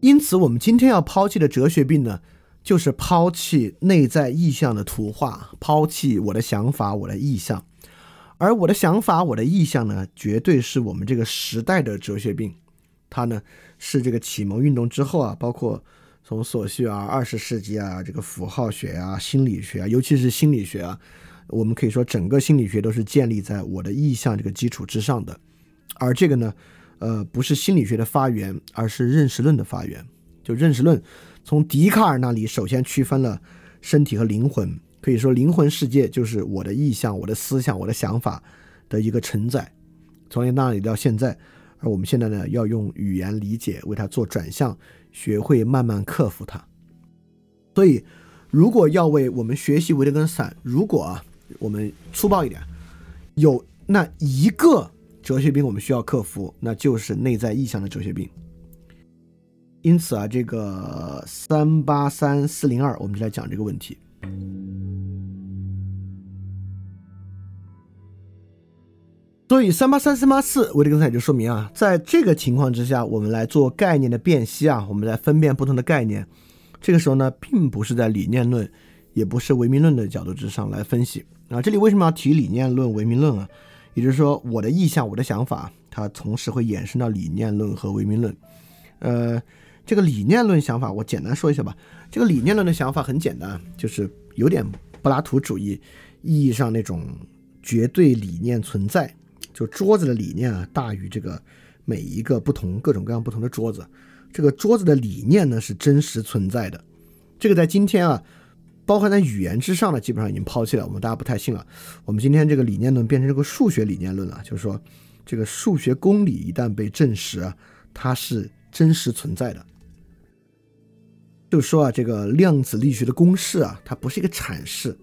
因此，我们今天要抛弃的哲学病呢，就是抛弃内在意象的图画，抛弃我的想法、我的意象。而我的想法、我的意象呢，绝对是我们这个时代的哲学病。它呢，是这个启蒙运动之后啊，包括从索绪啊、二十世纪啊，这个符号学啊、心理学啊，尤其是心理学啊，我们可以说整个心理学都是建立在我的意象这个基础之上的。而这个呢，呃，不是心理学的发源，而是认识论的发源。就认识论从笛卡尔那里首先区分了身体和灵魂。可以说，灵魂世界就是我的意象、我的思想、我的想法的一个承载，从那里到现在，而我们现在呢，要用语言理解为它做转向，学会慢慢克服它。所以，如果要为我们学习维特根斯坦，如果啊，我们粗暴一点，有那一个哲学病我们需要克服，那就是内在意向的哲学病。因此啊，这个三八三四零二，我们就来讲这个问题。所以三八三三八四，维特根斯坦就说明啊，在这个情况之下，我们来做概念的辨析啊，我们来分辨不同的概念。这个时候呢，并不是在理念论，也不是唯名论的角度之上来分析啊。这里为什么要提理念论、唯名论啊？也就是说，我的意向、我的想法，它同时会衍生到理念论和唯名论。呃，这个理念论想法，我简单说一下吧。这个理念论的想法很简单，就是有点柏拉图主义意义上那种绝对理念存在。就桌子的理念啊，大于这个每一个不同各种各样不同的桌子。这个桌子的理念呢是真实存在的。这个在今天啊，包含在语言之上的，基本上已经抛弃了。我们大家不太信了。我们今天这个理念论变成这个数学理念论了，就是说这个数学公理一旦被证实，它是真实存在的。就是说啊，这个量子力学的公式啊，它不是一个阐释，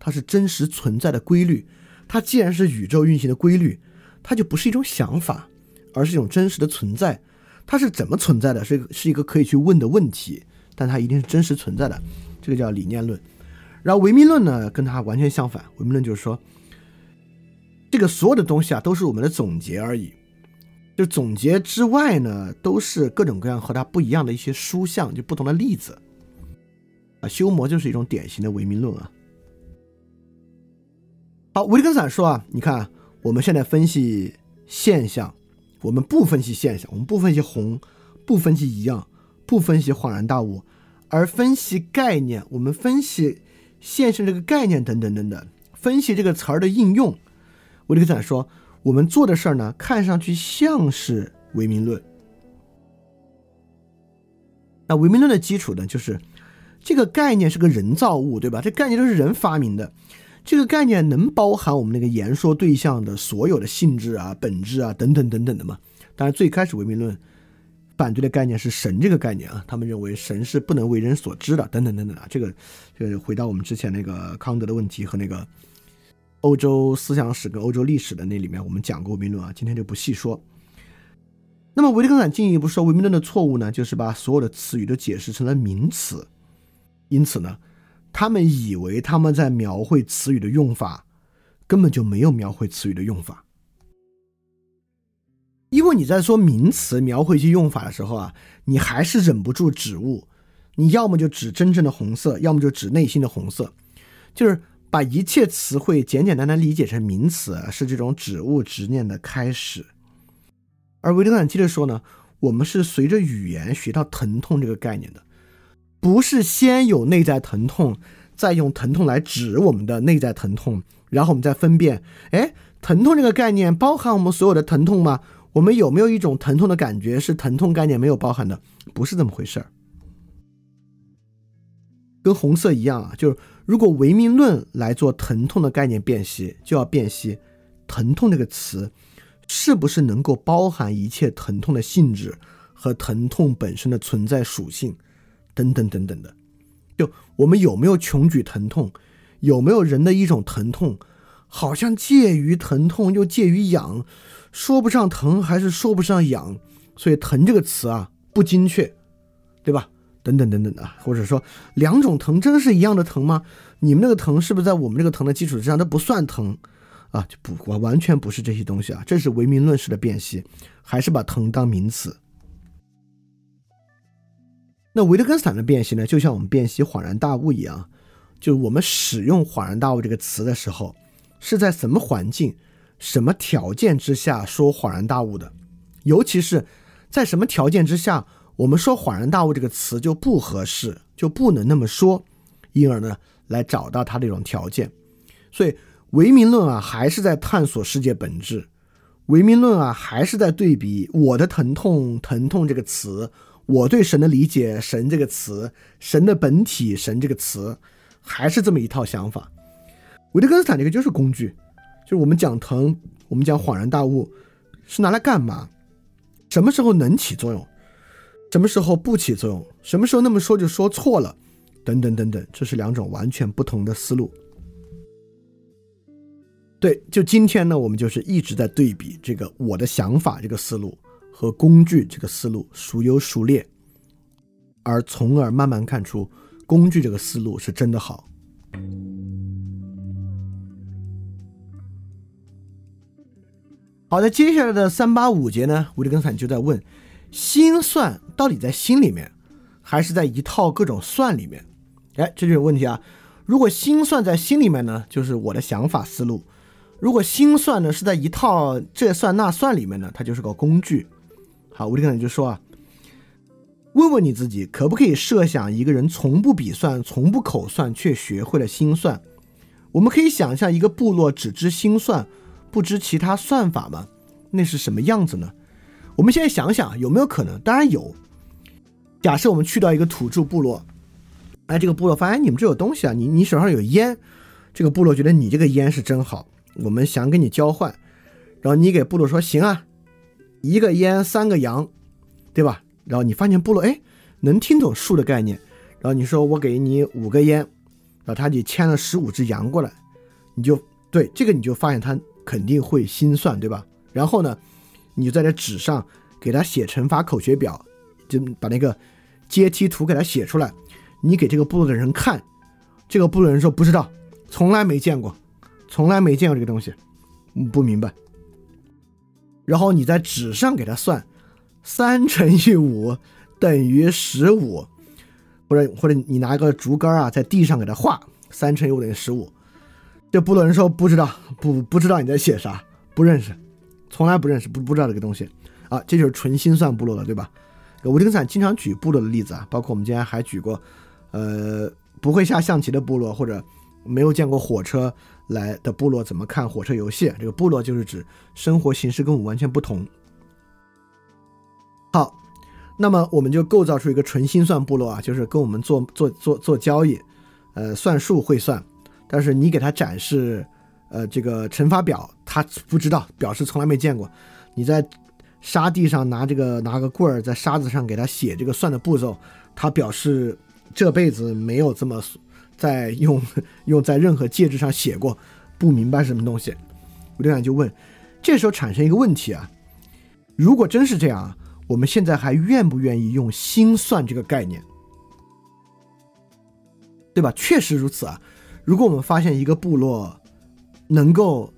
它是真实存在的规律。它既然是宇宙运行的规律。它就不是一种想法，而是一种真实的存在。它是怎么存在的？是是一个可以去问的问题，但它一定是真实存在的。这个叫理念论。然后唯名论呢，跟它完全相反。唯名论就是说，这个所有的东西啊，都是我们的总结而已。就总结之外呢，都是各种各样和它不一样的一些书像，就不同的例子。啊，修魔就是一种典型的唯名论啊。好，维特根斯坦说啊，你看。我们现在分析现象，我们不分析现象，我们不分析红，不分析一样，不分析恍然大悟，而分析概念。我们分析现实这个概念等等等等，分析这个词儿的应用。维特根斯坦说，我们做的事儿呢，看上去像是唯名论。那唯名论的基础呢，就是这个概念是个人造物，对吧？这概念都是人发明的。这个概念能包含我们那个言说对象的所有的性质啊、本质啊等等等等的吗？当然，最开始唯名论反对的概念是神这个概念啊，他们认为神是不能为人所知的，等等等等啊。这个，这个回到我们之前那个康德的问题和那个欧洲思想史跟欧洲历史的那里面，我们讲过唯名论啊，今天就不细说。那么维特根斯坦进一步说唯名论的错误呢，就是把所有的词语都解释成了名词，因此呢。他们以为他们在描绘词语的用法，根本就没有描绘词语的用法。因为你在说名词描绘一些用法的时候啊，你还是忍不住指物，你要么就指真正的红色，要么就指内心的红色，就是把一切词汇简简单单理解成名词，是这种指物执念的开始。而维特根斯坦接着说呢，我们是随着语言学到疼痛这个概念的。不是先有内在疼痛，再用疼痛来指我们的内在疼痛，然后我们再分辨，哎，疼痛这个概念包含我们所有的疼痛吗？我们有没有一种疼痛的感觉是疼痛概念没有包含的？不是这么回事儿。跟红色一样啊，就是如果唯名论来做疼痛的概念辨析，就要辨析疼痛这个词是不是能够包含一切疼痛的性质和疼痛本身的存在属性。等等等等的，就我们有没有穷举疼痛，有没有人的一种疼痛，好像介于疼痛又介于痒，说不上疼还是说不上痒，所以“疼”这个词啊不精确，对吧？等等等等的，或者说两种疼真是一样的疼吗？你们那个疼是不是在我们这个疼的基础之上都不算疼啊？就不完完全不是这些东西啊，这是唯名论式的辨析，还是把疼当名词。那维特根斯坦的辨析呢，就像我们辨析恍然大悟一样，就是我们使用“恍然大悟”这个词的时候，是在什么环境、什么条件之下说恍然大悟的？尤其是在什么条件之下，我们说“恍然大悟”这个词就不合适，就不能那么说，因而呢，来找到它这种条件。所以唯名论啊，还是在探索世界本质；唯名论啊，还是在对比我的疼痛，疼痛这个词。我对神的理解，神这个词，神的本体，神这个词，还是这么一套想法。维特根斯坦这个就是工具，就是我们讲疼，我们讲恍然大悟，是拿来干嘛？什么时候能起作用？什么时候不起作用？什么时候那么说就说错了？等等等等，这是两种完全不同的思路。对，就今天呢，我们就是一直在对比这个我的想法这个思路。和工具这个思路孰优孰劣，而从而慢慢看出工具这个思路是真的好。好的，接下来的三八五节呢，维特根斯坦就在问：心算到底在心里面，还是在一套各种算里面？哎，这就是问题啊！如果心算在心里面呢，就是我的想法思路；如果心算呢是在一套这算那算里面呢，它就是个工具。好，维特根斯坦就说啊，问问你自己，可不可以设想一个人从不笔算、从不口算，却学会了心算？我们可以想象一个部落只知心算，不知其他算法吗？那是什么样子呢？我们现在想想，有没有可能？当然有。假设我们去到一个土著部落，哎，这个部落发现你们这有东西啊，你你手上有烟，这个部落觉得你这个烟是真好，我们想跟你交换，然后你给部落说行啊。一个烟三个羊，对吧？然后你发现部落哎能听懂数的概念，然后你说我给你五个烟，然后他就牵了十五只羊过来，你就对这个你就发现他肯定会心算，对吧？然后呢，你就在这纸上给他写乘法口诀表，就把那个阶梯图给他写出来，你给这个部落的人看，这个部落人说不知道，从来没见过，从来没见过这个东西，不明白。然后你在纸上给他算，三乘以五等于十五，或者或者你拿一个竹竿啊，在地上给他画，三乘以五等于十五。这部落人说不知道，不不知道你在写啥，不认识，从来不认识，不不知道这个东西啊，这就是纯心算部落了，对吧？维特根斯坦经常举部落的例子啊，包括我们今天还举过，呃，不会下象棋的部落，或者没有见过火车。来的部落怎么看火车游戏？这个部落就是指生活形式跟我们完全不同。好，那么我们就构造出一个纯心算部落啊，就是跟我们做做做做交易，呃，算数会算，但是你给他展示呃这个乘法表，他不知道，表示从来没见过。你在沙地上拿这个拿个棍儿在沙子上给他写这个算的步骤，他表示这辈子没有这么。在用 用在任何介质上写过，不明白什么东西，吴队长就问，这时候产生一个问题啊，如果真是这样，我们现在还愿不愿意用心算这个概念，对吧？确实如此啊，如果我们发现一个部落能够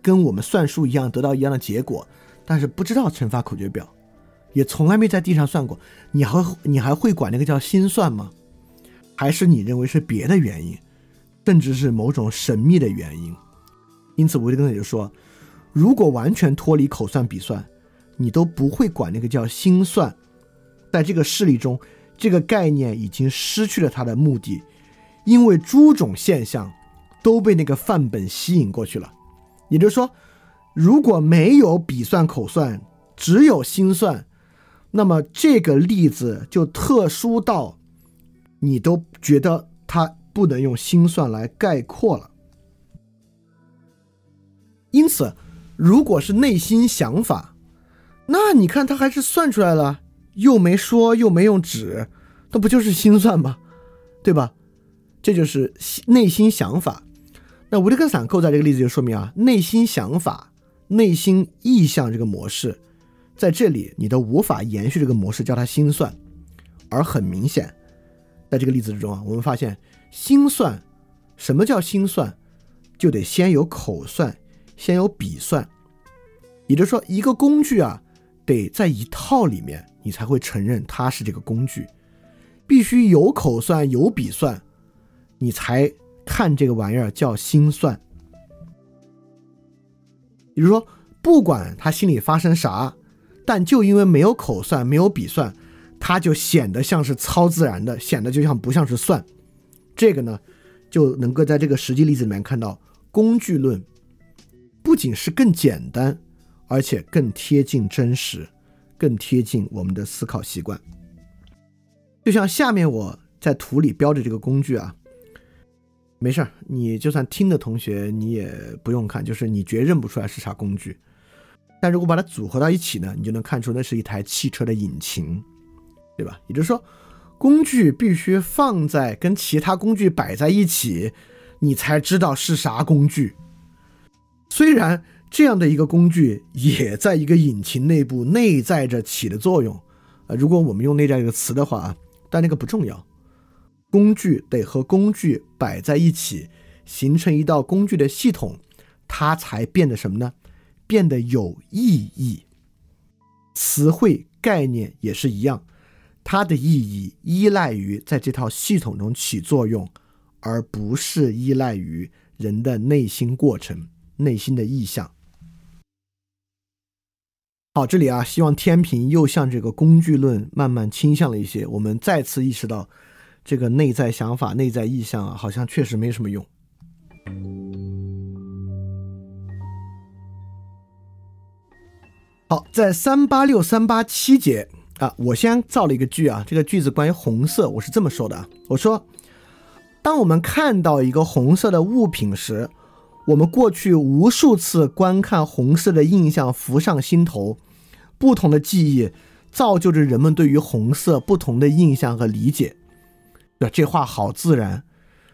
跟我们算数一样得到一样的结果，但是不知道乘法口诀表，也从来没在地上算过，你还你还会管那个叫心算吗？还是你认为是别的原因，甚至是某种神秘的原因。因此，维特根斯就说：如果完全脱离口算笔算，你都不会管那个叫心算。在这个事例中，这个概念已经失去了它的目的，因为诸种现象都被那个范本吸引过去了。也就是说，如果没有笔算口算，只有心算，那么这个例子就特殊到。你都觉得它不能用心算来概括了，因此，如果是内心想法，那你看他还是算出来了，又没说又没用纸，那不就是心算吗？对吧？这就是内心想法。那维特根斯坦构在这个例子就说明啊，内心想法、内心意向这个模式，在这里你都无法延续这个模式叫它心算，而很明显。在这个例子之中啊，我们发现心算，什么叫心算，就得先有口算，先有笔算。也就是说，一个工具啊，得在一套里面，你才会承认它是这个工具。必须有口算有笔算，你才看这个玩意儿叫心算。比如说，不管他心里发生啥，但就因为没有口算没有笔算，他就显得像是超自然的，显得就像不像是算。这个呢，就能够在这个实际例子里面看到，工具论不仅是更简单，而且更贴近真实。更贴近我们的思考习惯，就像下面我在图里标的这个工具啊，没事儿，你就算听的同学你也不用看，就是你绝认不出来是啥工具。但如果把它组合到一起呢，你就能看出那是一台汽车的引擎，对吧？也就是说，工具必须放在跟其他工具摆在一起，你才知道是啥工具。虽然。这样的一个工具也在一个引擎内部内在着起的作用，呃，如果我们用“内在”这个词的话，但那个不重要，工具得和工具摆在一起，形成一道工具的系统，它才变得什么呢？变得有意义。词汇概念也是一样，它的意义依赖于在这套系统中起作用，而不是依赖于人的内心过程、内心的意向。好，这里啊，希望天平又向这个工具论慢慢倾向了一些。我们再次意识到，这个内在想法、内在意向啊，好像确实没什么用。好，在三八六三八七节啊，我先造了一个句啊，这个句子关于红色，我是这么说的啊，我说，当我们看到一个红色的物品时。我们过去无数次观看红色的印象浮上心头，不同的记忆造就着人们对于红色不同的印象和理解。对，这话好自然，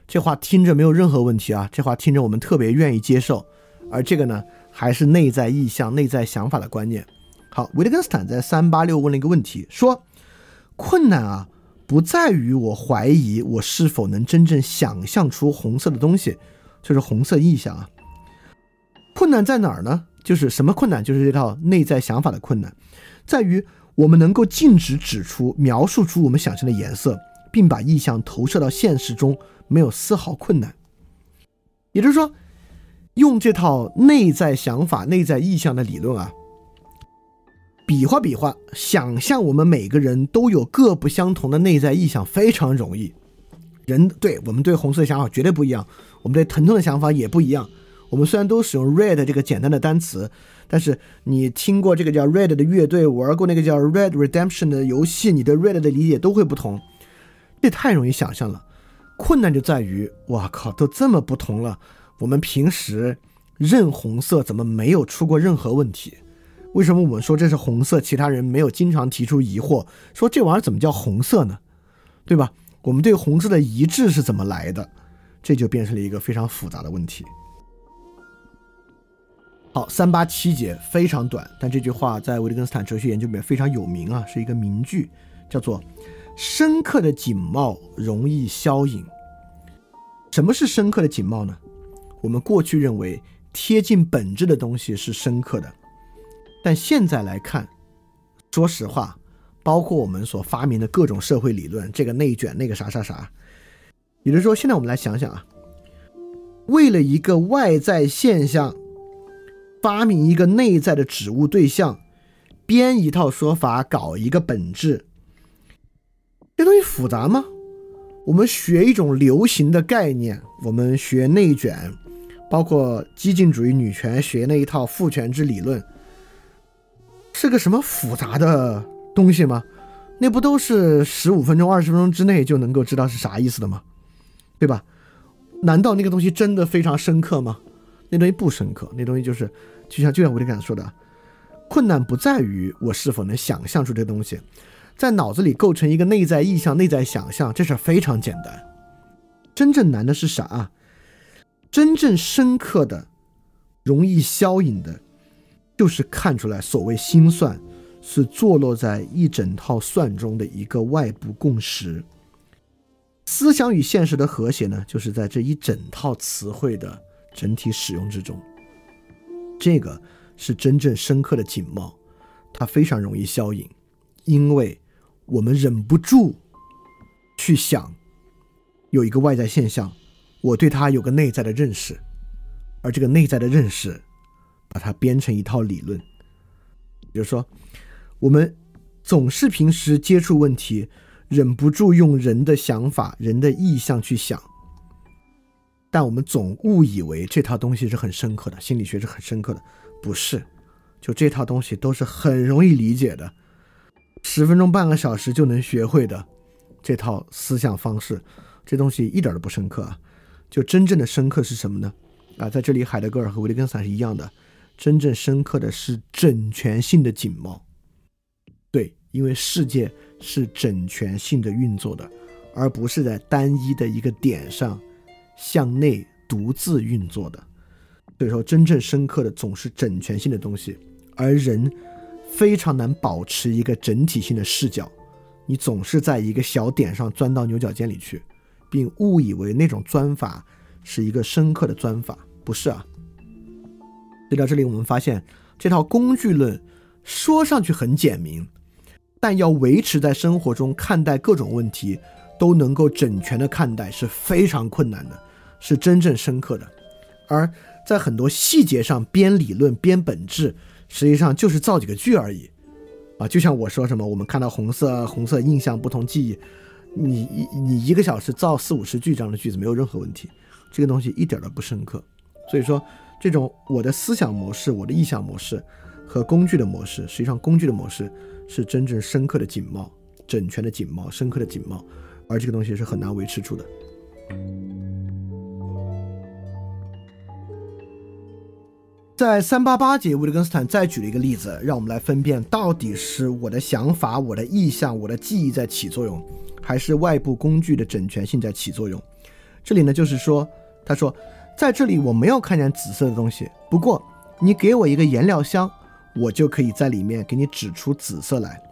这话听着没有任何问题啊，这话听着我们特别愿意接受。而这个呢，还是内在意向、内在想法的观念。好，维特根斯坦在三八六问了一个问题，说：困难啊，不在于我怀疑我是否能真正想象出红色的东西。就是红色意象啊，困难在哪儿呢？就是什么困难？就是这套内在想法的困难，在于我们能够径直指出、描述出我们想象的颜色，并把意象投射到现实中，没有丝毫困难。也就是说，用这套内在想法、内在意象的理论啊，比划比划，想象我们每个人都有各不相同的内在意象，非常容易。人对我们对红色的想法绝对不一样。我们对疼痛的想法也不一样。我们虽然都使用 red 这个简单的单词，但是你听过这个叫 red 的乐队，玩过那个叫 red redemption 的游戏，你对 red 的理解都会不同。这太容易想象了。困难就在于，哇靠，都这么不同了，我们平时认红色怎么没有出过任何问题？为什么我们说这是红色，其他人没有经常提出疑惑，说这玩意儿怎么叫红色呢？对吧？我们对红色的一致是怎么来的？这就变成了一个非常复杂的问题。好，三八七节非常短，但这句话在维特根斯坦哲学研究里面非常有名啊，是一个名句，叫做“深刻的景貌容易消隐”。什么是深刻的景貌呢？我们过去认为贴近本质的东西是深刻的，但现在来看，说实话，包括我们所发明的各种社会理论，这个内卷，那个啥啥啥。也就是说，现在我们来想想啊，为了一个外在现象发明一个内在的指物对象，编一套说法，搞一个本质，这东西复杂吗？我们学一种流行的概念，我们学内卷，包括激进主义女权学那一套父权制理论，是个什么复杂的东西吗？那不都是十五分钟、二十分钟之内就能够知道是啥意思的吗？对吧？难道那个东西真的非常深刻吗？那东西不深刻，那东西就是就像就像维特根斯坦说的，困难不在于我是否能想象出这东西，在脑子里构成一个内在意象、内在想象，这事非常简单。真正难的是啥？真正深刻的、容易消隐的，就是看出来所谓心算是坐落在一整套算中的一个外部共识。思想与现实的和谐呢，就是在这一整套词汇的整体使用之中。这个是真正深刻的景貌，它非常容易消隐，因为我们忍不住去想有一个外在现象，我对它有个内在的认识，而这个内在的认识把它编成一套理论。比如说，我们总是平时接触问题，忍不住用人的想法、人的意向去想，但我们总误以为这套东西是很深刻的，心理学是很深刻的，不是。就这套东西都是很容易理解的，十分钟、半个小时就能学会的这套思想方式，这东西一点都不深刻啊！就真正的深刻是什么呢？啊，在这里，海德格尔和维特根斯坦是一样的，真正深刻的是整全性的景貌。对，因为世界是整全性的运作的，而不是在单一的一个点上向内独自运作的。所以说，真正深刻的总是整全性的东西。而人非常难保持一个整体性的视角，你总是在一个小点上钻到牛角尖里去，并误以为那种钻法是一个深刻的钻法，不是啊。所以到这里，我们发现这套工具论说上去很简明，但要维持在生活中看待各种问题都能够整全的看待是非常困难的，是真正深刻的。而在很多细节上编理论、编本质。实际上就是造几个句而已，啊，就像我说什么，我们看到红色，红色印象不同记忆，你一你一个小时造四五十句这样的句子没有任何问题，这个东西一点都不深刻。所以说，这种我的思想模式、我的意向模式和工具的模式，实际上工具的模式是真正深刻的景貌、整全的景貌、深刻的景貌，而这个东西是很难维持住的。在三八八节，维特根斯坦再举了一个例子，让我们来分辨到底是我的想法、我的意向、我的记忆在起作用，还是外部工具的整全性在起作用。这里呢，就是说，他说，在这里我没有看见紫色的东西，不过你给我一个颜料箱，我就可以在里面给你指出紫色来。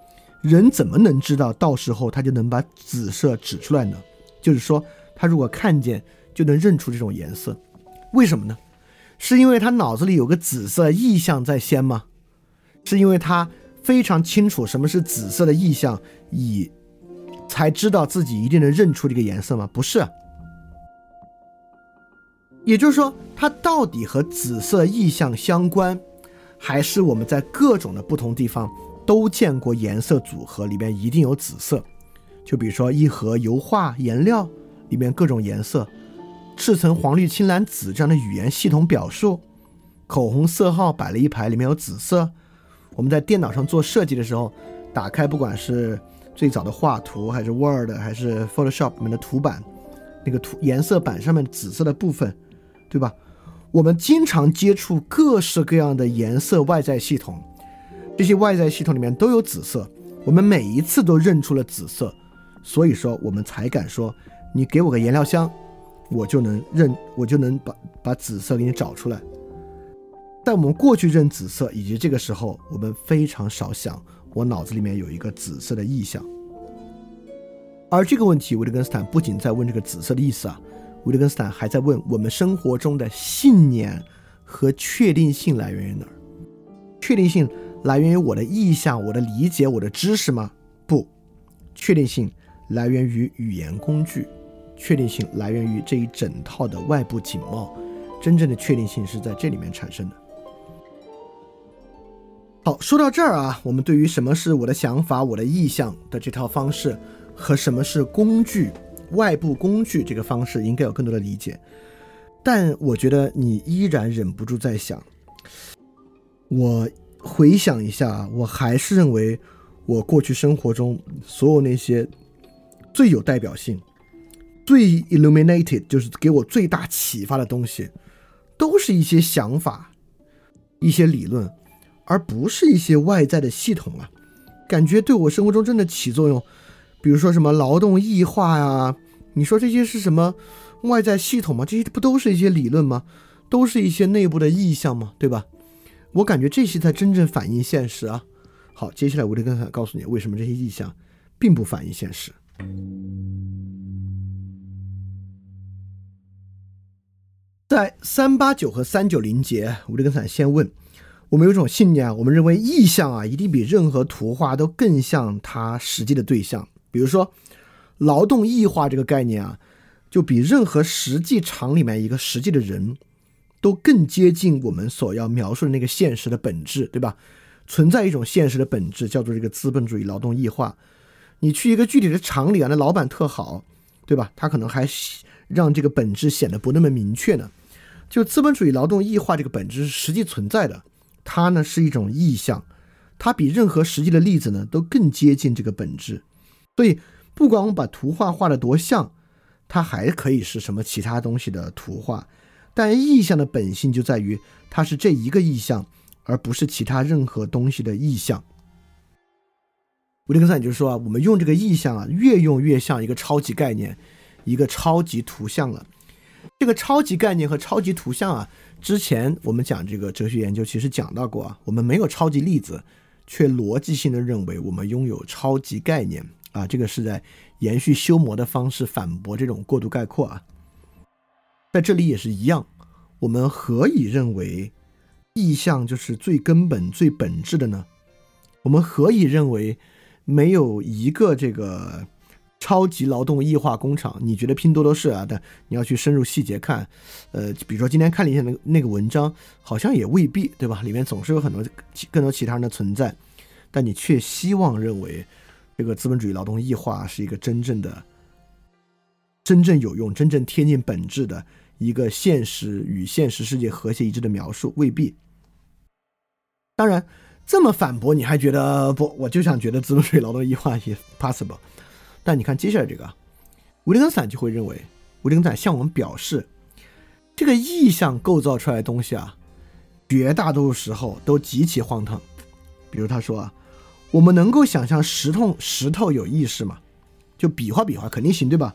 人怎么能知道到时候他就能把紫色指出来呢？就是说，他如果看见就能认出这种颜色，为什么呢？是因为他脑子里有个紫色意象在先吗？是因为他非常清楚什么是紫色的意象，以才知道自己一定能认出这个颜色吗？不是。也就是说，它到底和紫色意象相关，还是我们在各种的不同地方都见过颜色组合里面一定有紫色？就比如说一盒油画颜料里面各种颜色。赤橙黄绿青蓝紫这样的语言系统表述，口红色号摆了一排，里面有紫色。我们在电脑上做设计的时候，打开不管是最早的画图，还是 Word，还是 Photoshop 里面的图板，那个图颜色板上面紫色的部分，对吧？我们经常接触各式各样的颜色外在系统，这些外在系统里面都有紫色，我们每一次都认出了紫色，所以说我们才敢说，你给我个颜料箱。我就能认，我就能把把紫色给你找出来。但我们过去认紫色，以及这个时候，我们非常少想，我脑子里面有一个紫色的意象。而这个问题，维特根斯坦不仅在问这个紫色的意思啊，维特根斯坦还在问我们生活中的信念和确定性来源于哪儿？确定性来源于我的意向、我的理解、我的知识吗？不，确定性来源于语言工具。确定性来源于这一整套的外部景貌，真正的确定性是在这里面产生的。好，说到这儿啊，我们对于什么是我的想法、我的意向的这套方式，和什么是工具、外部工具这个方式，应该有更多的理解。但我觉得你依然忍不住在想，我回想一下，我还是认为我过去生活中所有那些最有代表性。最 illuminated 就是给我最大启发的东西，都是一些想法、一些理论，而不是一些外在的系统啊。感觉对我生活中真的起作用，比如说什么劳动异化呀，你说这些是什么外在系统吗？这些不都是一些理论吗？都是一些内部的意象吗？对吧？我感觉这些才真正反映现实啊。好，接下来我就跟他告诉你，为什么这些意象并不反映现实。在三八九和三九零节，维特根斯坦先问：我们有一种信念啊，我们认为意象啊，一定比任何图画都更像它实际的对象。比如说，劳动异化这个概念啊，就比任何实际场里面一个实际的人都更接近我们所要描述的那个现实的本质，对吧？存在一种现实的本质，叫做这个资本主义劳动异化。你去一个具体的厂里啊，那老板特好，对吧？他可能还让这个本质显得不那么明确呢。就资本主义劳动异化这个本质是实际存在的，它呢是一种意象，它比任何实际的例子呢都更接近这个本质。所以，不管我们把图画画的多像，它还可以是什么其他东西的图画，但意象的本性就在于它是这一个意象。而不是其他任何东西的意象。维特根斯坦就是说啊，我们用这个意象啊，越用越像一个超级概念，一个超级图像了。这个超级概念和超级图像啊，之前我们讲这个哲学研究其实讲到过啊，我们没有超级例子，却逻辑性的认为我们拥有超级概念啊，这个是在延续修魔的方式反驳这种过度概括啊。在这里也是一样，我们何以认为？意象就是最根本、最本质的呢？我们何以认为没有一个这个超级劳动异化工厂？你觉得拼多多是啊？但你要去深入细节看，呃，比如说今天看了一下那个那个文章，好像也未必，对吧？里面总是有很多更多其他人的存在，但你却希望认为这个资本主义劳动异化是一个真正的、真正有用、真正贴近本质的一个现实与现实世界和谐一致的描述，未必。当然，这么反驳你还觉得不？我就想觉得资本主义劳动异化也 possible。但你看接下来这个，维特根斯坦就会认为，维特根斯坦向我们表示，这个意象构造出来的东西啊，绝大多数时候都极其荒唐。比如他说啊，我们能够想象石头石头有意识吗？就比划比划肯定行，对吧？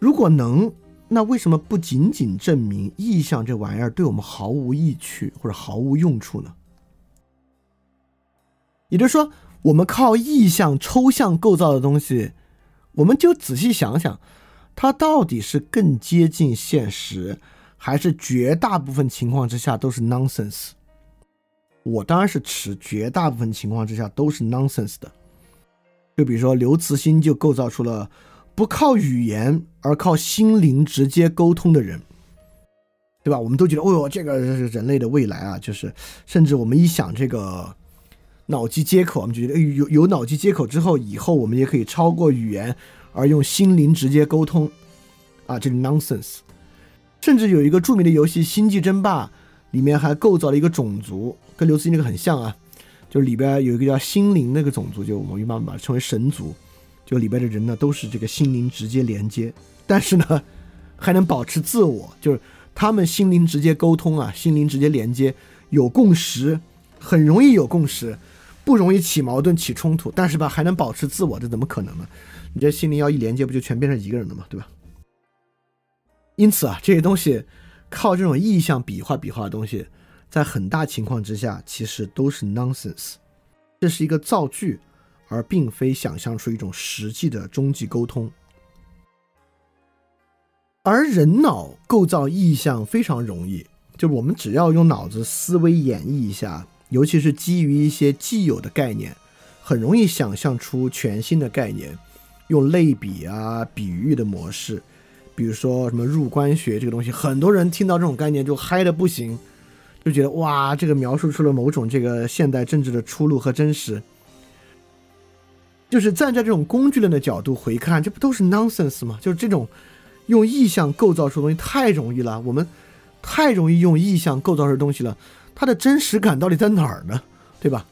如果能，那为什么不仅仅证明意象这玩意儿对我们毫无益趣或者毫无用处呢？也就是说，我们靠意象、抽象构造的东西，我们就仔细想想，它到底是更接近现实，还是绝大部分情况之下都是 nonsense？我当然是持绝大部分情况之下都是 nonsense 的。就比如说刘慈欣就构造出了不靠语言而靠心灵直接沟通的人，对吧？我们都觉得，哦哟，这个是人类的未来啊！就是，甚至我们一想这个。脑机接口，我们觉得有有脑机接口之后，以后我们也可以超过语言，而用心灵直接沟通，啊，这个 nonsense。甚至有一个著名的游戏《星际争霸》，里面还构造了一个种族，跟刘慈欣那个很像啊，就是里边有一个叫心灵那个种族，就我们一般把它称为神族，就里边的人呢都是这个心灵直接连接，但是呢还能保持自我，就是他们心灵直接沟通啊，心灵直接连接，有共识，很容易有共识。不容易起矛盾、起冲突，但是吧，还能保持自我，这怎么可能呢？你这心灵要一连接，不就全变成一个人了吗？对吧？因此啊，这些东西靠这种意象比划比划的东西，在很大情况之下，其实都是 nonsense。这是一个造句，而并非想象出一种实际的终极沟通。而人脑构造意象非常容易，就我们只要用脑子思维演绎一下。尤其是基于一些既有的概念，很容易想象出全新的概念，用类比啊、比喻的模式，比如说什么入关学这个东西，很多人听到这种概念就嗨的不行，就觉得哇，这个描述出了某种这个现代政治的出路和真实。就是站在这种工具论的角度回看，这不都是 nonsense 吗？就是这种用意象构造出的东西太容易了，我们太容易用意象构造出东西了。它的真实感到底在哪儿呢？对吧？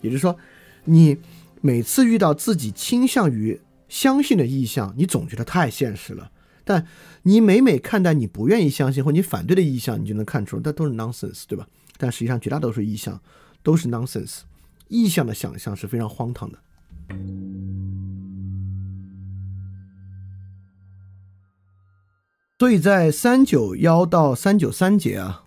也就是说，你每次遇到自己倾向于相信的意向，你总觉得太现实了；但你每每看待你不愿意相信或你反对的意向，你就能看出那都是 nonsense，对吧？但实际上，绝大多数意向都是 nonsense，意向的想象是非常荒唐的。所以在三九幺到三九三节啊。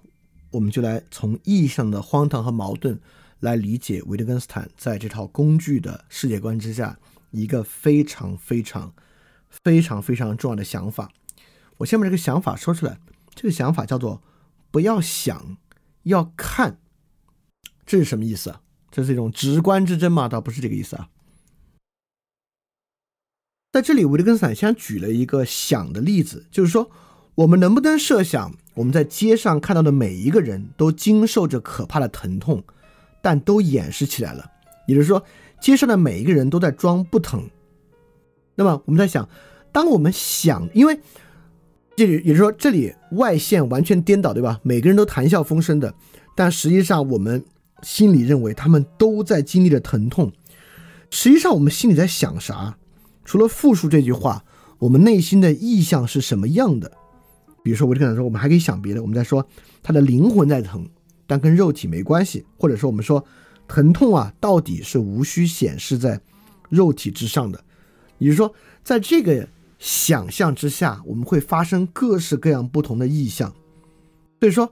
我们就来从意义上的荒唐和矛盾来理解维特根斯坦在这套工具的世界观之下一个非常非常非常非常重要的想法。我先把这个想法说出来。这个想法叫做“不要想，要看”。这是什么意思？这是一种直观之争吗？倒不是这个意思啊。在这里，维特根斯坦先举了一个想的例子，就是说，我们能不能设想，我们在街上看到的每一个人都经受着可怕的疼痛，但都掩饰起来了？也就是说，街上的每一个人都在装不疼。那么我们在想，当我们想，因为这里也就是说，这里外线完全颠倒，对吧？每个人都谈笑风生的，但实际上我们心里认为他们都在经历着疼痛。实际上我们心里在想啥？除了复述这句话，我们内心的意向是什么样的？比如说，我就跟他说，我们还可以想别的。我们在说他的灵魂在疼，但跟肉体没关系。或者说，我们说疼痛啊，到底是无需显示在肉体之上的。也就是说，在这个想象之下，我们会发生各式各样不同的意象。所以说，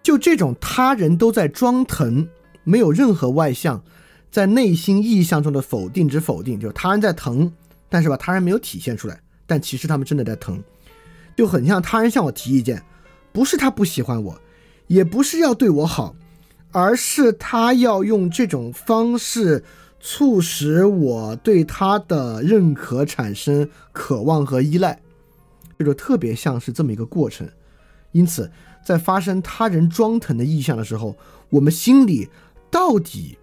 就这种他人都在装疼，没有任何外向。在内心意象中的否定之否定，就是他人在疼，但是吧，他人没有体现出来，但其实他们真的在疼，就很像他人向我提意见，不是他不喜欢我，也不是要对我好，而是他要用这种方式促使我对他的认可产生渴望和依赖，这就特别像是这么一个过程。因此，在发生他人装疼的意向的时候，我们心里到底。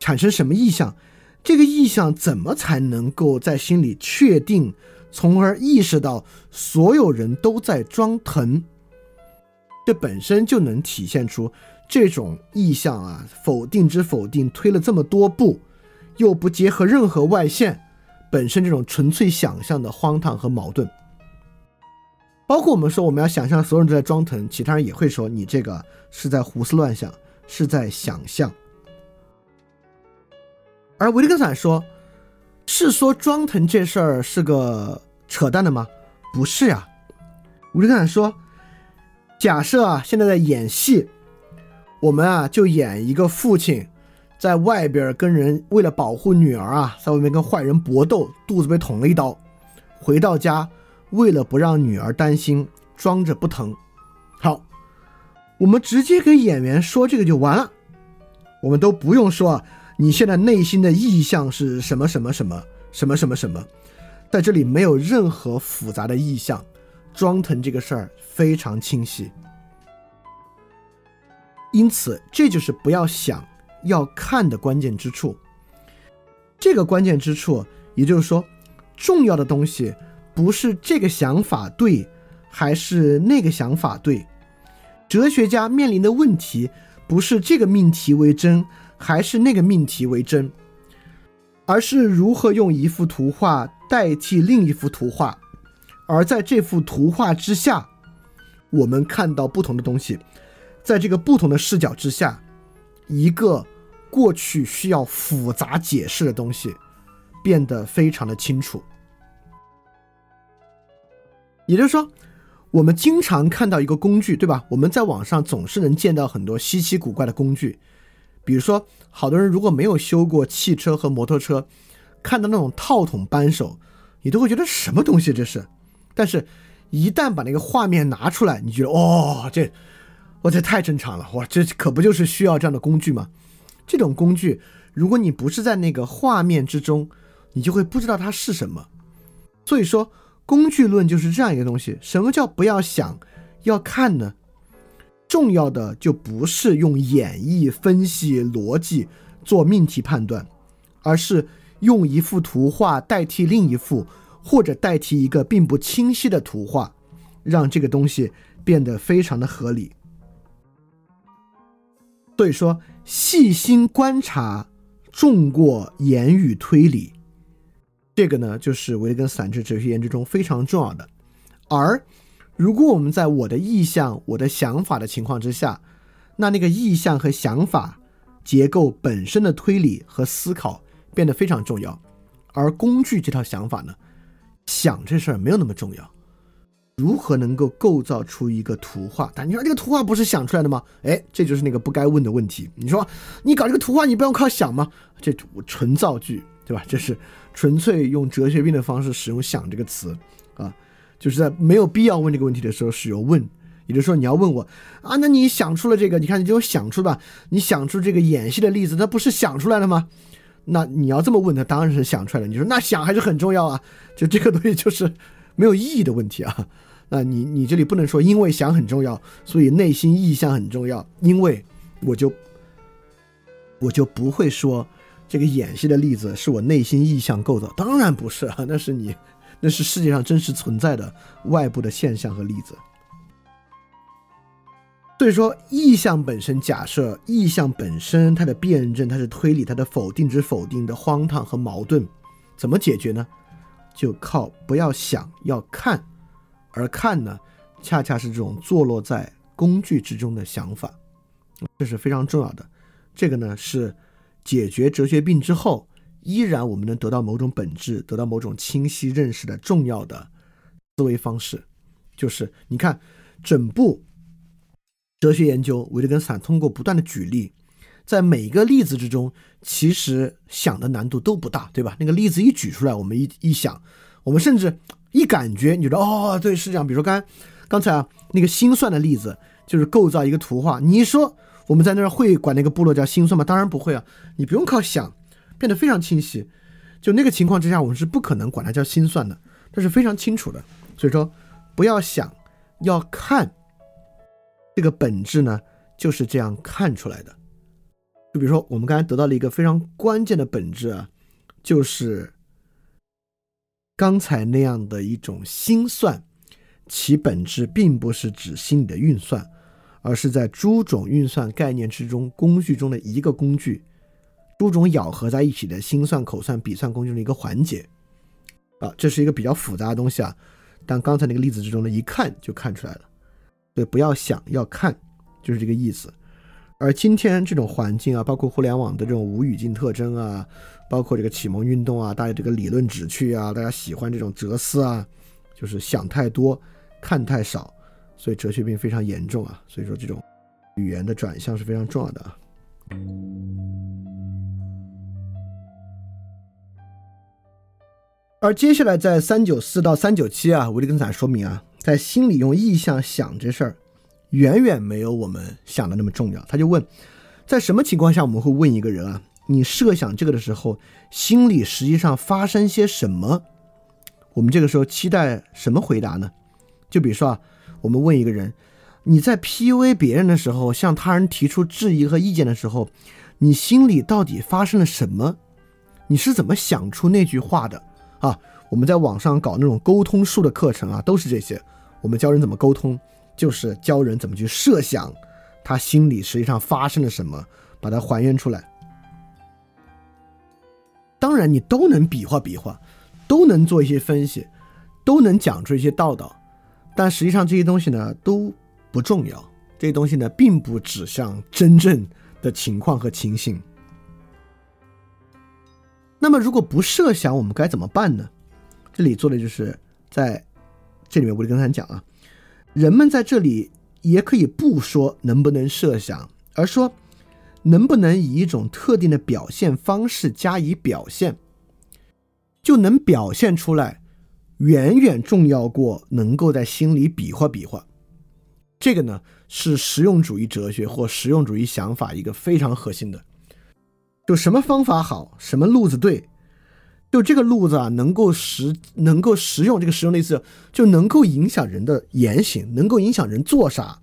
产生什么意向？这个意向怎么才能够在心里确定，从而意识到所有人都在装疼？这本身就能体现出这种意向啊，否定之否定，推了这么多步，又不结合任何外线，本身这种纯粹想象的荒唐和矛盾。包括我们说我们要想象所有人都在装疼，其他人也会说你这个是在胡思乱想，是在想象。而维特根斯坦说：“是说装疼这事儿是个扯淡的吗？不是呀。”维特根斯坦说：“假设啊，现在在演戏，我们啊就演一个父亲在外边跟人为了保护女儿啊，在外面跟坏人搏斗，肚子被捅了一刀，回到家为了不让女儿担心，装着不疼。好，我们直接跟演员说这个就完了，我们都不用说。”你现在内心的意向是什么？什么什么什么什么什么？在这里没有任何复杂的意象，装疼这个事儿非常清晰。因此，这就是不要想要看的关键之处。这个关键之处，也就是说，重要的东西不是这个想法对，还是那个想法对。哲学家面临的问题不是这个命题为真。还是那个命题为真，而是如何用一幅图画代替另一幅图画，而在这幅图画之下，我们看到不同的东西，在这个不同的视角之下，一个过去需要复杂解释的东西变得非常的清楚。也就是说，我们经常看到一个工具，对吧？我们在网上总是能见到很多稀奇古怪的工具。比如说，好多人如果没有修过汽车和摩托车，看到那种套筒扳手，你都会觉得什么东西这是？但是，一旦把那个画面拿出来，你觉得哦，这，我这太正常了，哇，这可不就是需要这样的工具吗？这种工具，如果你不是在那个画面之中，你就会不知道它是什么。所以说，工具论就是这样一个东西。什么叫不要想，要看呢？重要的就不是用演绎、分析、逻辑做命题判断，而是用一幅图画代替另一幅，或者代替一个并不清晰的图画，让这个东西变得非常的合理。所以说，细心观察重过言语推理，这个呢，就是维根斯坦这哲学研究中非常重要的，而。如果我们在我的意向、我的想法的情况之下，那那个意向和想法结构本身的推理和思考变得非常重要，而工具这套想法呢，想这事儿没有那么重要。如何能够构造出一个图画？但你说这个图画不是想出来的吗？哎，这就是那个不该问的问题。你说你搞这个图画，你不用靠想吗？这纯造句，对吧？这是纯粹用哲学病的方式使用“想”这个词啊。就是在没有必要问这个问题的时候使用问，也就是说你要问我啊，那你想出了这个，你看你就想出吧，你想出这个演戏的例子，那不是想出来的吗？那你要这么问，他当然是想出来了。你说那想还是很重要啊，就这个东西就是没有意义的问题啊。那你你这里不能说因为想很重要，所以内心意向很重要，因为我就我就不会说这个演戏的例子是我内心意向构造，当然不是啊，那是你那是世界上真实存在的外部的现象和例子。所以说，意象本身假设，意象本身它的辩证，它是推理，它的否定之否定的荒唐和矛盾，怎么解决呢？就靠不要想，要看，而看呢，恰恰是这种坐落在工具之中的想法，这是非常重要的。这个呢，是解决哲学病之后，依然我们能得到某种本质，得到某种清晰认识的重要的思维方式，就是你看整部。哲学研究，维特根斯坦通过不断的举例，在每一个例子之中，其实想的难度都不大，对吧？那个例子一举出来，我们一一想，我们甚至一感觉，你觉得哦，对，是这样。比如说刚刚才啊，那个心算的例子，就是构造一个图画。你说我们在那儿会管那个部落叫心算吗？当然不会啊。你不用靠想，变得非常清晰。就那个情况之下，我们是不可能管它叫心算的，这是非常清楚的。所以说，不要想，要看。这个本质呢，就是这样看出来的。就比如说，我们刚才得到了一个非常关键的本质啊，就是刚才那样的一种心算，其本质并不是指心理的运算，而是在诸种运算概念之中工具中的一个工具，诸种咬合在一起的心算、口算、笔算工具的一个环节。啊，这是一个比较复杂的东西啊，但刚才那个例子之中呢，一看就看出来了。对，不要想要看，就是这个意思。而今天这种环境啊，包括互联网的这种无语境特征啊，包括这个启蒙运动啊，大家这个理论旨趣啊，大家喜欢这种哲思啊，就是想太多，看太少，所以哲学病非常严重啊。所以说，这种语言的转向是非常重要的啊。而接下来在三九四到三九七啊，维利根斯坦说明啊。在心里用意象想这事儿，远远没有我们想的那么重要。他就问，在什么情况下我们会问一个人啊？你设想这个的时候，心里实际上发生些什么？我们这个时候期待什么回答呢？就比如说啊，我们问一个人，你在 PUA 别人的时候，向他人提出质疑和意见的时候，你心里到底发生了什么？你是怎么想出那句话的啊？我们在网上搞那种沟通术的课程啊，都是这些。我们教人怎么沟通，就是教人怎么去设想他心里实际上发生了什么，把它还原出来。当然，你都能比划比划，都能做一些分析，都能讲出一些道道，但实际上这些东西呢都不重要。这些东西呢并不指向真正的情况和情形。那么，如果不设想，我们该怎么办呢？这里做的就是在。这里面我就跟他讲啊，人们在这里也可以不说能不能设想，而说能不能以一种特定的表现方式加以表现，就能表现出来，远远重要过能够在心里比划比划。这个呢是实用主义哲学或实用主义想法一个非常核心的，就什么方法好，什么路子对。就这个路子啊，能够实能够实用，这个实用的意思就能够影响人的言行，能够影响人做啥，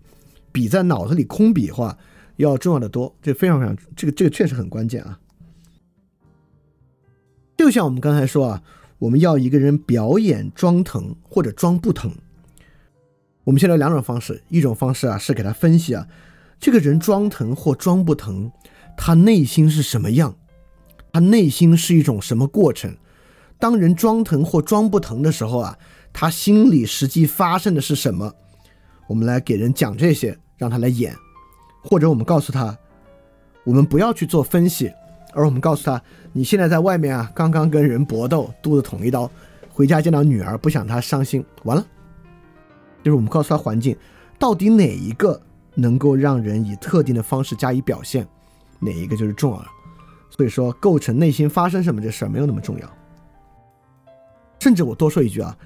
比在脑子里空比划要重要的多。这非常非常，这个这个确实很关键啊。就像我们刚才说啊，我们要一个人表演装疼或者装不疼，我们现在有两种方式，一种方式啊是给他分析啊，这个人装疼或装不疼，他内心是什么样。他内心是一种什么过程？当人装疼或装不疼的时候啊，他心里实际发生的是什么？我们来给人讲这些，让他来演，或者我们告诉他，我们不要去做分析，而我们告诉他，你现在在外面啊，刚刚跟人搏斗，肚子捅一刀，回家见到女儿，不想她伤心，完了，就是我们告诉他环境到底哪一个能够让人以特定的方式加以表现，哪一个就是重要。所以说，构成内心发生什么这事儿没有那么重要。甚至我多说一句啊，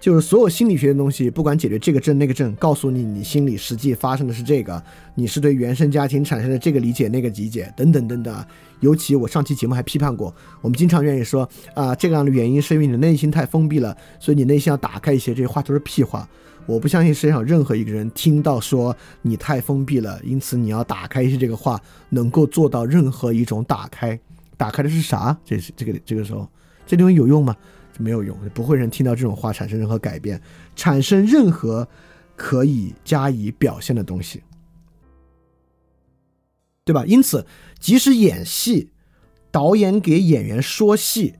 就是所有心理学的东西，不管解决这个症那个症，告诉你你心里实际发生的是这个，你是对原生家庭产生的这个理解那个理解等等等等。尤其我上期节目还批判过，我们经常愿意说啊，这样的原因是因为你的内心太封闭了，所以你内心要打开一些。这些话都是屁话。我不相信世界上任何一个人听到说你太封闭了，因此你要打开一些这个话，能够做到任何一种打开。打开的是啥？这是这个这个时候，这东西有用吗？没有用，不会人听到这种话产生任何改变，产生任何可以加以表现的东西，对吧？因此，即使演戏，导演给演员说戏，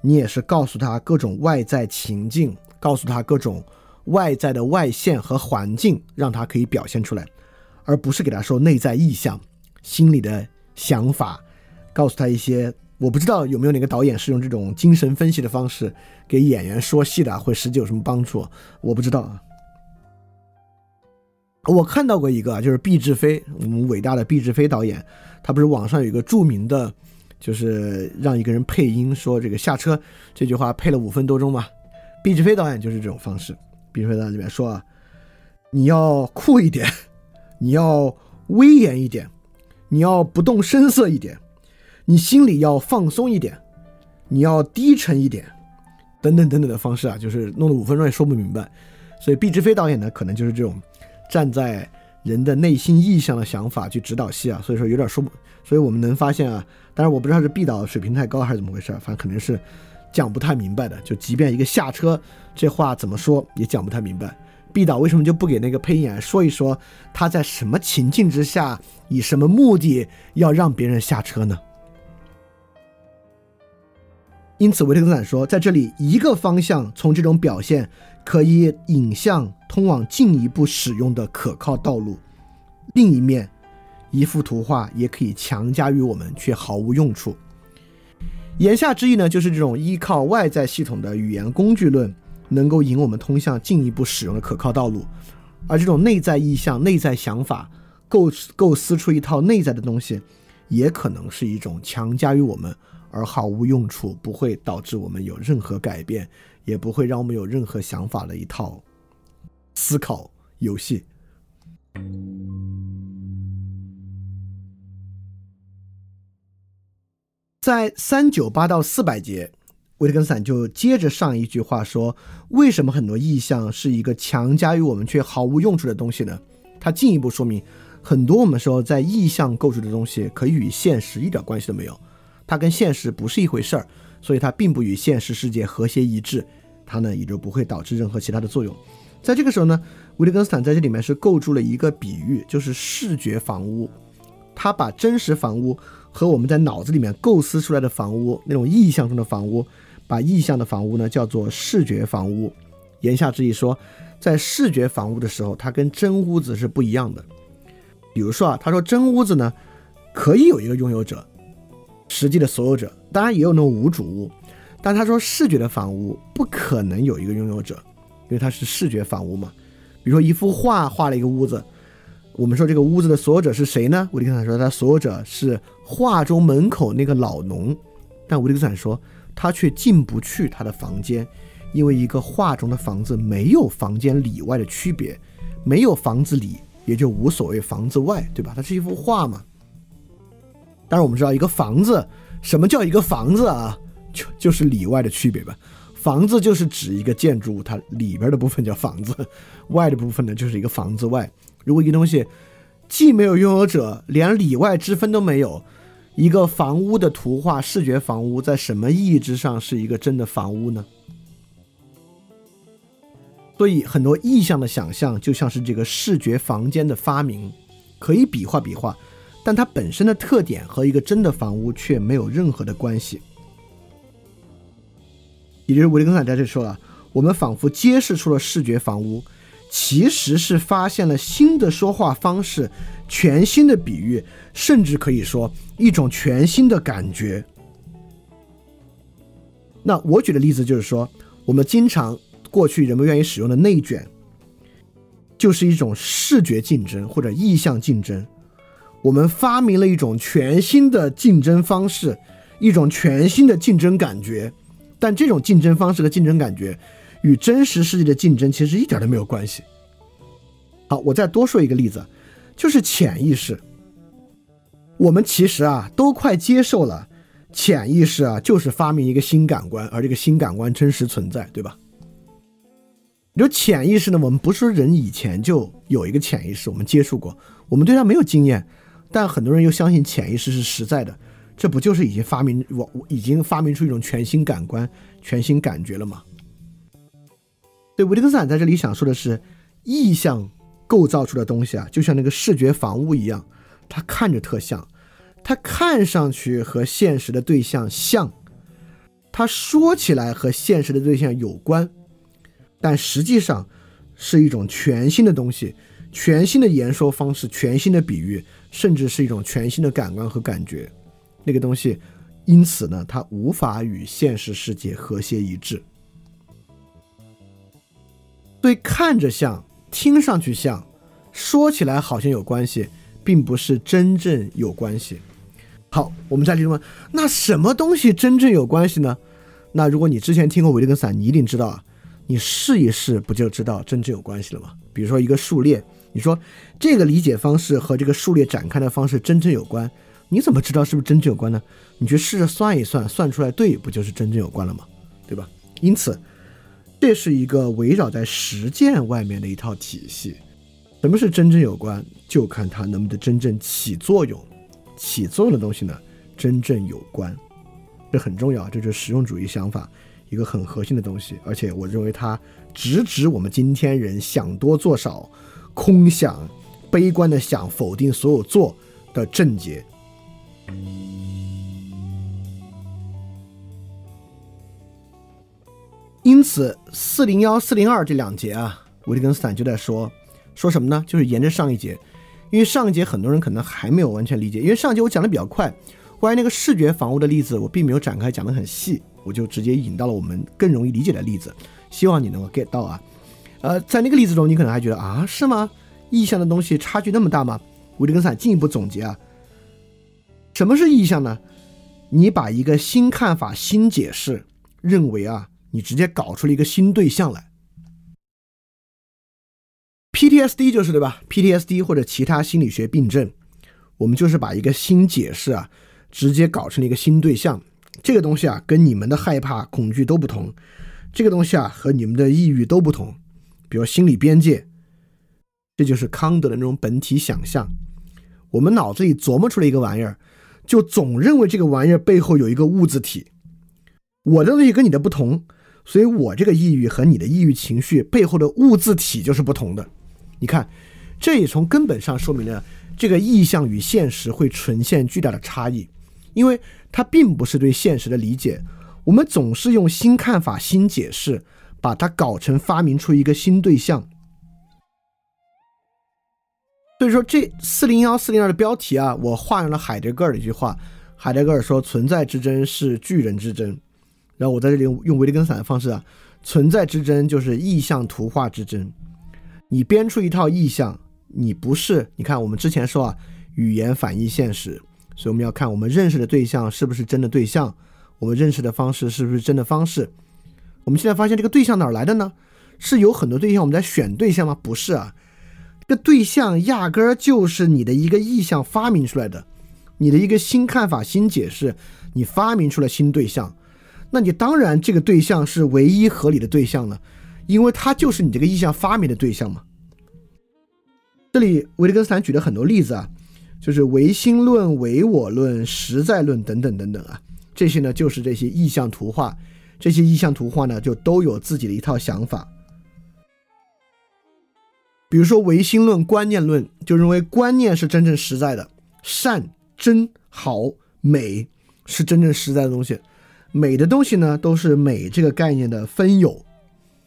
你也是告诉他各种外在情境，告诉他各种外在的外线和环境，让他可以表现出来，而不是给他说内在意象、心里的想法，告诉他一些。我不知道有没有哪个导演是用这种精神分析的方式给演员说戏的，会实际有什么帮助？我不知道啊。我看到过一个，就是毕志飞，我们伟大的毕志飞导演，他不是网上有一个著名的，就是让一个人配音说这个下车这句话配了五分多钟嘛。毕志飞导演就是这种方式。毕志飞导演里面说啊，你要酷一点，你要威严一点，你要不动声色一点。你心里要放松一点，你要低沉一点，等等等等的方式啊，就是弄了五分钟也说不明白。所以毕志飞导演呢，可能就是这种站在人的内心意向的想法去指导戏啊，所以说有点说不。所以我们能发现啊，当然我不知道是毕导水平太高还是怎么回事，反正肯定是讲不太明白的。就即便一个下车这话怎么说也讲不太明白。毕导为什么就不给那个配音演员说一说他在什么情境之下，以什么目的要让别人下车呢？因此，维特根斯坦说，在这里一个方向从这种表现可以引向通往进一步使用的可靠道路；另一面，一幅图画也可以强加于我们，却毫无用处。言下之意呢，就是这种依靠外在系统的语言工具论能够引我们通向进一步使用的可靠道路，而这种内在意向、内在想法构构思出一套内在的东西，也可能是一种强加于我们。而毫无用处，不会导致我们有任何改变，也不会让我们有任何想法的一套思考游戏。在三九八到四百节，维特根斯坦就接着上一句话说：“为什么很多意象是一个强加于我们却毫无用处的东西呢？”他进一步说明，很多我们说在意象构筑的东西，可以与现实一点关系都没有。它跟现实不是一回事儿，所以它并不与现实世界和谐一致，它呢也就不会导致任何其他的作用。在这个时候呢，维特根斯坦在这里面是构筑了一个比喻，就是视觉房屋。他把真实房屋和我们在脑子里面构思出来的房屋那种意象中的房屋，把意象的房屋呢叫做视觉房屋。言下之意说，在视觉房屋的时候，它跟真屋子是不一样的。比如说啊，他说真屋子呢可以有一个拥有者。实际的所有者，当然也有那种无主物，但他说视觉的房屋不可能有一个拥有者，因为它是视觉房屋嘛。比如说一幅画画了一个屋子，我们说这个屋子的所有者是谁呢？维特根斯坦说他所有者是画中门口那个老农，但维特根斯坦说他却进不去他的房间，因为一个画中的房子没有房间里外的区别，没有房子里也就无所谓房子外，对吧？它是一幅画嘛。当然，我们知道一个房子，什么叫一个房子啊？就就是里外的区别吧。房子就是指一个建筑物，它里边的部分叫房子，外的部分呢就是一个房子外。如果一个东西既没有拥有者，连里外之分都没有，一个房屋的图画，视觉房屋在什么意义之上是一个真的房屋呢？所以很多意象的想象就像是这个视觉房间的发明，可以比划比划。但它本身的特点和一个真的房屋却没有任何的关系。也就是维利根斯坦在这说了，我们仿佛揭示出了视觉房屋，其实是发现了新的说话方式、全新的比喻，甚至可以说一种全新的感觉。那我举的例子就是说，我们经常过去人们愿意使用的内卷，就是一种视觉竞争或者意向竞争。我们发明了一种全新的竞争方式，一种全新的竞争感觉，但这种竞争方式和竞争感觉，与真实世界的竞争其实一点都没有关系。好，我再多说一个例子，就是潜意识。我们其实啊都快接受了，潜意识啊就是发明一个新感官，而这个新感官真实存在，对吧？你说潜意识呢，我们不是说人以前就有一个潜意识，我们接触过，我们对它没有经验，但很多人又相信潜意识是实在的，这不就是已经发明我已经发明出一种全新感官、全新感觉了吗？对，维特根斯坦在这里想说的是，意象构造出的东西啊，就像那个视觉房屋一样，它看着特像，它看上去和现实的对象像，它说起来和现实的对象有关。但实际上是一种全新的东西，全新的言说方式，全新的比喻，甚至是一种全新的感官和感觉。那个东西，因此呢，它无法与现实世界和谐一致。对，看着像，听上去像，说起来好像有关系，并不是真正有关系。好，我们再例如问：那什么东西真正有关系呢？那如果你之前听过维特根斯坦，你一定知道啊。你试一试，不就知道真正有关系了吗？比如说一个数列，你说这个理解方式和这个数列展开的方式真正有关，你怎么知道是不是真正有关呢？你去试着算一算，算出来对，不就是真正有关了吗？对吧？因此，这是一个围绕在实践外面的一套体系。什么是真正有关？就看它能不能真正起作用。起作用的东西呢，真正有关，这很重要，这就是实用主义想法。一个很核心的东西，而且我认为它直指我们今天人想多做少、空想、悲观的想、否定所有做的症结。因此，四零幺、四零二这两节啊，维特根斯坦就在说说什么呢？就是沿着上一节，因为上一节很多人可能还没有完全理解，因为上一节我讲的比较快，关于那个视觉房屋的例子，我并没有展开讲的很细。我就直接引到了我们更容易理解的例子，希望你能够 get 到啊。呃，在那个例子中，你可能还觉得啊，是吗？意象的东西差距那么大吗？维特根斯坦进一步总结啊，什么是意象呢？你把一个新看法、新解释，认为啊，你直接搞出了一个新对象来。PTSD 就是对吧？PTSD 或者其他心理学病症，我们就是把一个新解释啊，直接搞成了一个新对象。这个东西啊，跟你们的害怕、恐惧都不同。这个东西啊，和你们的抑郁都不同。比如心理边界，这就是康德的那种本体想象。我们脑子里琢磨出来一个玩意儿，就总认为这个玩意儿背后有一个物质体。我的东西跟你的不同，所以我这个抑郁和你的抑郁情绪背后的物质体就是不同的。你看，这也从根本上说明了这个意象与现实会呈现巨大的差异，因为。它并不是对现实的理解，我们总是用新看法、新解释，把它搞成发明出一个新对象。所以说，这四零幺、四零二的标题啊，我画上了海德格尔的一句话。海德格尔说：“存在之争是巨人之争。”然后我在这里用用维特根斯坦的方式啊，存在之争就是意象图画之争。你编出一套意象，你不是？你看我们之前说啊，语言反映现实。所以我们要看我们认识的对象是不是真的对象，我们认识的方式是不是真的方式。我们现在发现这个对象哪来的呢？是有很多对象我们在选对象吗？不是啊，这个对象压根儿就是你的一个意象发明出来的，你的一个新看法、新解释，你发明出了新对象，那你当然这个对象是唯一合理的对象了，因为它就是你这个意向发明的对象嘛。这里维特根斯坦举了很多例子啊。就是唯心论、唯我论、实在论等等等等啊，这些呢就是这些意象图画，这些意象图画呢就都有自己的一套想法。比如说唯心论、观念论就认为观念是真正实在的，善、真、好、美是真正实在的东西，美的东西呢都是美这个概念的分有，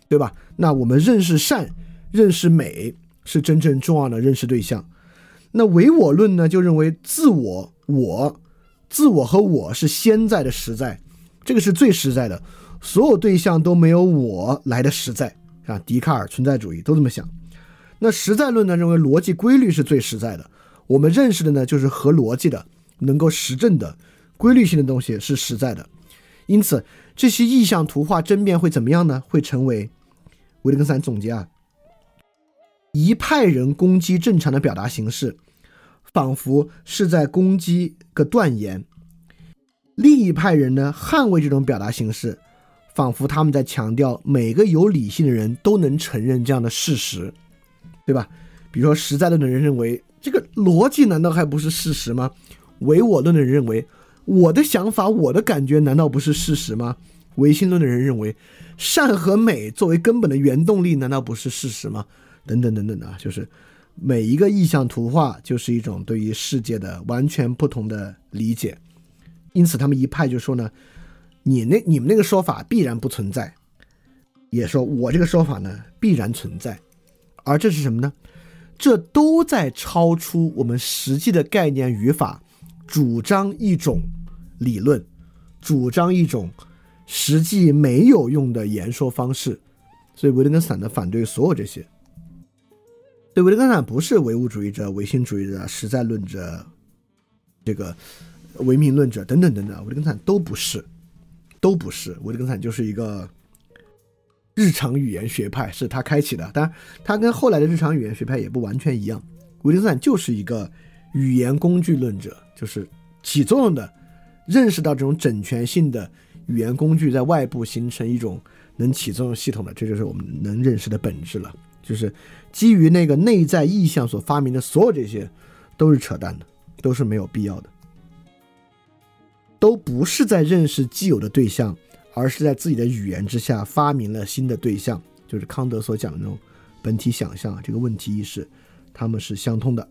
对吧？那我们认识善、认识美是真正重要的认识对象。那唯我论呢，就认为自我、我、自我和我是先在的实在，这个是最实在的，所有对象都没有我来的实在啊。笛卡尔存在主义都这么想。那实在论呢，认为逻辑规律是最实在的，我们认识的呢就是合逻辑的、能够实证的、规律性的东西是实在的。因此，这些意象图画争辩会怎么样呢？会成为维特根斯坦总结啊，一派人攻击正常的表达形式，仿佛是在攻击个断言；另一派人呢，捍卫这种表达形式，仿佛他们在强调每个有理性的人都能承认这样的事实，对吧？比如说实在论的人认为，这个逻辑难道还不是事实吗？唯我论的人认为，我的想法、我的感觉难道不是事实吗？唯心论的人认为，善和美作为根本的原动力难道不是事实吗？等等等等的啊，就是每一个意象图画就是一种对于世界的完全不同的理解。因此，他们一派就说呢，你那你们那个说法必然不存在，也说我这个说法呢必然存在，而这是什么呢？这都在超出我们实际的概念语法，主张一种理论，主张一种实际没有用的言说方式。所以维特根斯坦的反对所有这些。对维特根斯坦不是唯物主义者、唯心主义者、实在论者、这个唯名论者等等等等，维特根斯坦都不是，都不是。维特根斯坦就是一个。日常语言学派是他开启的，当然，他跟后来的日常语言学派也不完全一样。维特根斯坦就是一个语言工具论者，就是起作用的，认识到这种整全性的语言工具在外部形成一种能起作用系统的，这就是我们能认识的本质了。就是基于那个内在意向所发明的所有这些，都是扯淡的，都是没有必要的，都不是在认识既有的对象。而是在自己的语言之下发明了新的对象，就是康德所讲的那种本体想象这个问题意识，他们是相通的。